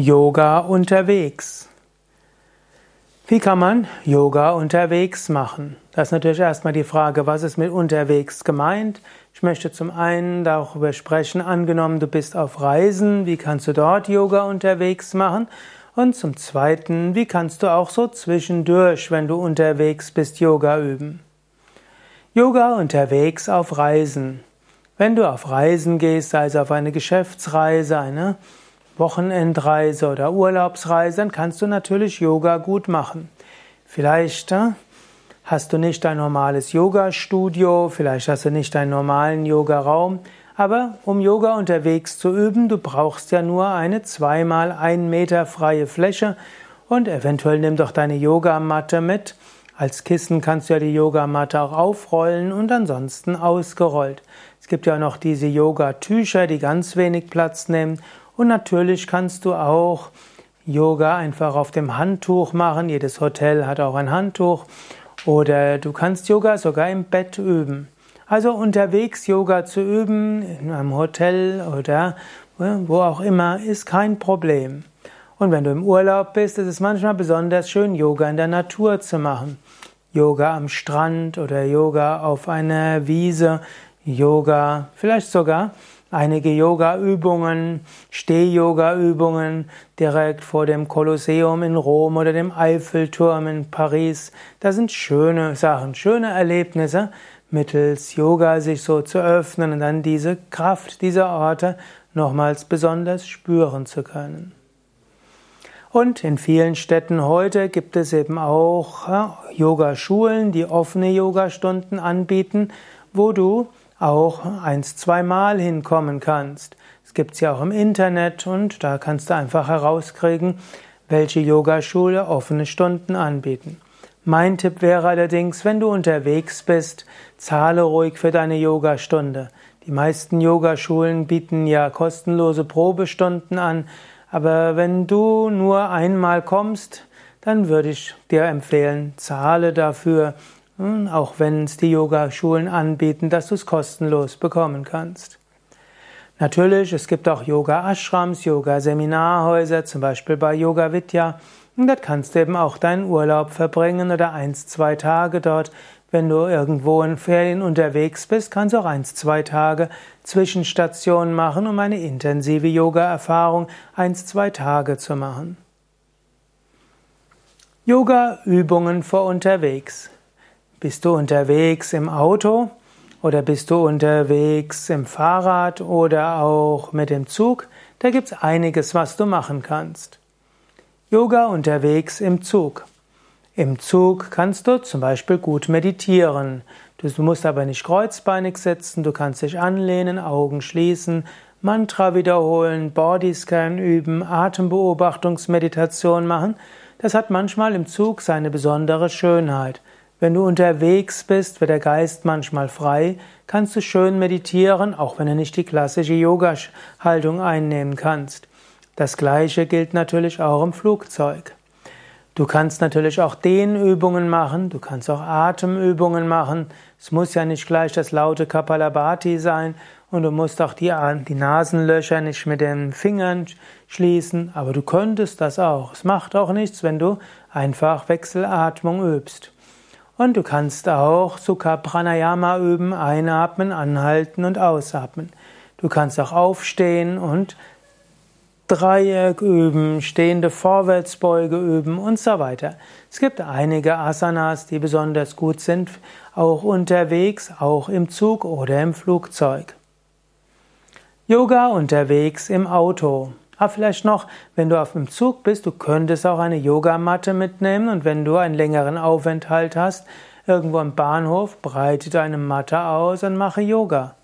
Yoga unterwegs. Wie kann man Yoga unterwegs machen? Das ist natürlich erstmal die Frage, was ist mit unterwegs gemeint? Ich möchte zum einen darüber sprechen, angenommen du bist auf Reisen, wie kannst du dort Yoga unterwegs machen? Und zum zweiten, wie kannst du auch so zwischendurch, wenn du unterwegs bist, Yoga üben? Yoga unterwegs auf Reisen. Wenn du auf Reisen gehst, sei es auf eine Geschäftsreise, eine Wochenendreise oder Urlaubsreise, dann kannst du natürlich Yoga gut machen. Vielleicht äh, hast du nicht ein normales Yoga-Studio, vielleicht hast du nicht einen normalen Yoga-Raum, aber um Yoga unterwegs zu üben, du brauchst ja nur eine zweimal ein Meter freie Fläche und eventuell nimm doch deine Yogamatte mit. Als Kissen kannst du ja die Yogamatte auch aufrollen und ansonsten ausgerollt. Es gibt ja noch diese Yoga-Tücher, die ganz wenig Platz nehmen und natürlich kannst du auch Yoga einfach auf dem Handtuch machen. Jedes Hotel hat auch ein Handtuch. Oder du kannst Yoga sogar im Bett üben. Also unterwegs Yoga zu üben, in einem Hotel oder wo auch immer, ist kein Problem. Und wenn du im Urlaub bist, ist es manchmal besonders schön, Yoga in der Natur zu machen. Yoga am Strand oder Yoga auf einer Wiese, Yoga vielleicht sogar einige Yoga-Übungen, Steh-Yoga-Übungen direkt vor dem Kolosseum in Rom oder dem Eiffelturm in Paris. Das sind schöne Sachen, schöne Erlebnisse, mittels Yoga sich so zu öffnen und dann diese Kraft dieser Orte nochmals besonders spüren zu können. Und in vielen Städten heute gibt es eben auch Yogaschulen, die offene Yogastunden anbieten, wo du auch eins, zweimal hinkommen kannst. Es gibt sie auch im Internet und da kannst du einfach herauskriegen, welche Yogaschule offene Stunden anbieten. Mein Tipp wäre allerdings, wenn du unterwegs bist, zahle ruhig für deine Yogastunde. Die meisten Yogaschulen bieten ja kostenlose Probestunden an, aber wenn du nur einmal kommst, dann würde ich dir empfehlen, zahle dafür auch wenn es die Yogaschulen anbieten, dass du es kostenlos bekommen kannst. Natürlich, es gibt auch Yoga-Ashrams, Yoga-Seminarhäuser, zum Beispiel bei Yoga Vidya. Und dort kannst du eben auch deinen Urlaub verbringen oder eins, zwei Tage dort. Wenn du irgendwo in Ferien unterwegs bist, kannst du auch eins, zwei Tage Zwischenstationen machen, um eine intensive Yoga-Erfahrung eins, zwei Tage zu machen. Yoga-Übungen vor unterwegs. Bist du unterwegs im Auto oder bist du unterwegs im Fahrrad oder auch mit dem Zug? Da gibt es einiges, was du machen kannst. Yoga unterwegs im Zug. Im Zug kannst du zum Beispiel gut meditieren. Du musst aber nicht kreuzbeinig sitzen, du kannst dich anlehnen, Augen schließen, Mantra wiederholen, Bodyscan üben, Atembeobachtungsmeditation machen. Das hat manchmal im Zug seine besondere Schönheit. Wenn du unterwegs bist, wird der Geist manchmal frei, kannst du schön meditieren, auch wenn du nicht die klassische Yoga-Haltung einnehmen kannst. Das gleiche gilt natürlich auch im Flugzeug. Du kannst natürlich auch Dehnübungen machen, du kannst auch Atemübungen machen. Es muss ja nicht gleich das laute Kapalabhati sein und du musst auch die, die Nasenlöcher nicht mit den Fingern schließen, aber du könntest das auch. Es macht auch nichts, wenn du einfach Wechselatmung übst. Und du kannst auch Sukha Pranayama üben, einatmen, anhalten und ausatmen. Du kannst auch aufstehen und Dreieck üben, stehende Vorwärtsbeuge üben und so weiter. Es gibt einige Asanas, die besonders gut sind, auch unterwegs, auch im Zug oder im Flugzeug. Yoga unterwegs im Auto. Aber vielleicht noch, wenn du auf dem Zug bist, du könntest auch eine Yogamatte mitnehmen und wenn du einen längeren Aufenthalt hast, irgendwo am Bahnhof, breite deine Matte aus und mache Yoga.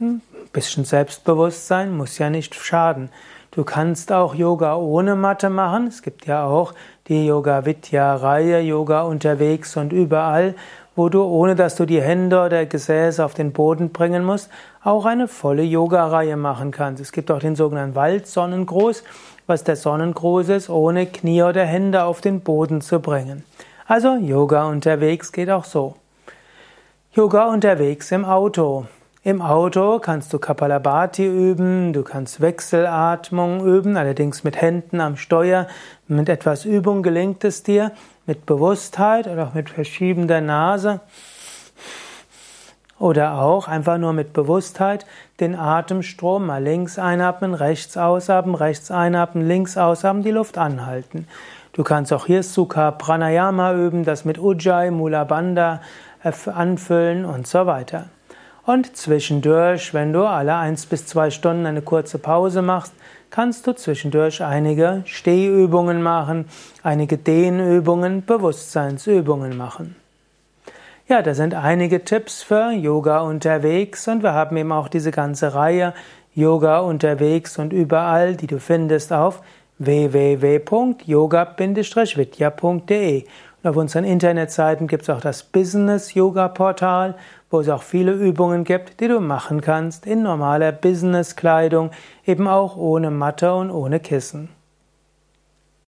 Ein hm, bisschen Selbstbewusstsein muss ja nicht schaden. Du kannst auch Yoga ohne Matte machen. Es gibt ja auch die Yoga Vidya Reihe, Yoga unterwegs und überall, wo du, ohne dass du die Hände oder Gesäße auf den Boden bringen musst, auch eine volle Yoga-Reihe machen kannst. Es gibt auch den sogenannten Waldsonnengruß, was der Sonnengruß ist, ohne Knie oder Hände auf den Boden zu bringen. Also Yoga unterwegs geht auch so. Yoga unterwegs im Auto. Im Auto kannst du Kapalabhati üben, du kannst Wechselatmung üben, allerdings mit Händen am Steuer. Mit etwas Übung gelingt es dir, mit Bewusstheit oder auch mit Verschieben der Nase oder auch einfach nur mit Bewusstheit den Atemstrom mal links einatmen, rechts ausatmen, rechts einatmen, links ausatmen, die Luft anhalten. Du kannst auch hier Sukha Pranayama üben, das mit Ujjayi, Mula Bandha anfüllen und so weiter. Und zwischendurch, wenn du alle eins bis zwei Stunden eine kurze Pause machst, kannst du zwischendurch einige Stehübungen machen, einige Dehnübungen, Bewusstseinsübungen machen. Ja, da sind einige Tipps für Yoga unterwegs und wir haben eben auch diese ganze Reihe Yoga unterwegs und überall, die du findest auf www.yoga-vidya.de. Auf unseren Internetseiten gibt es auch das Business Yoga Portal, wo es auch viele Übungen gibt, die du machen kannst in normaler Business Kleidung, eben auch ohne Matte und ohne Kissen.